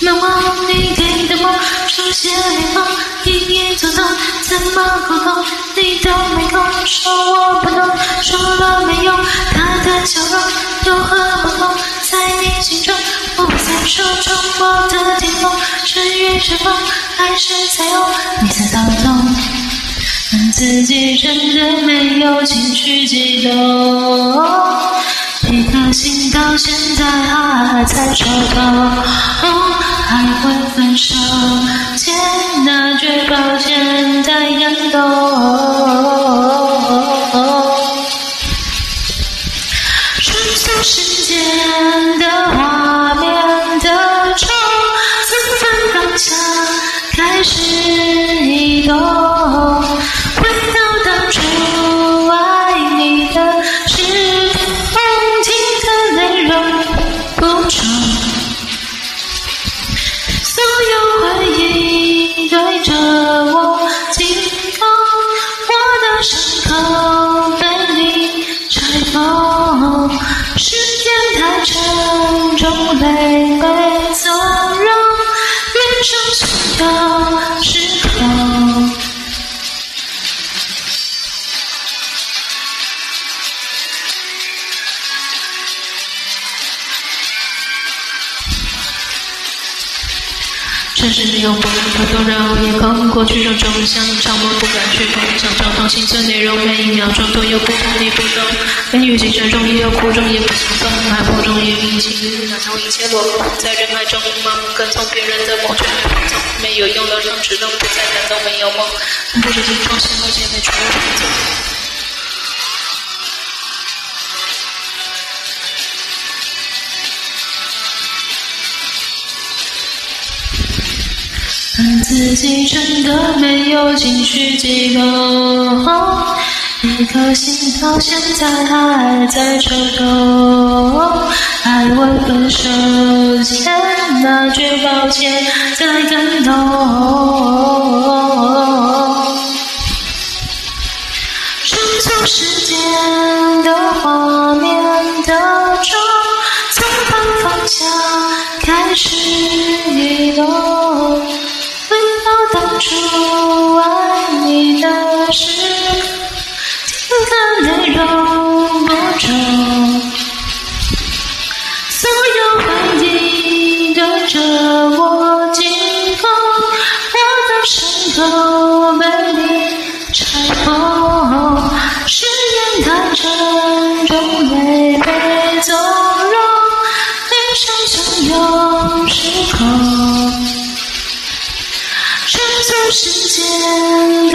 一门往你给的梦，熟悉的脸庞，一眼就懂，怎么沟通你都没空，说我不懂，说了没用，他的笑容有何不同，在你心中，我在手中，我的天空是雨是风还是彩虹，你猜到不懂，自己真的没有情绪激动。一颗心到现在还在抽痛，还会分手前那句抱歉在感动。穿梭时间的城城市没有波澜波动，然后夜空过去种种想象，我不敢去碰，想找到心声内容，每一秒钟都有不同的波动。悲与喜中也有苦衷，也不心动，海波中也明情，那种一切落空，在人海中盲目跟从别人的梦，却没放纵，没有用的让只能不再感动，没有梦，从不是经常陷落，现在全部放纵。自己真的没有情绪激动，一颗心到现在还在抽动，还未分手前那句抱歉在感动。匆匆时间的画面的钟，从反方向开始移动。伤口被你拆封，誓言太沉重，泪被纵容，悲伤汹涌失控。时间的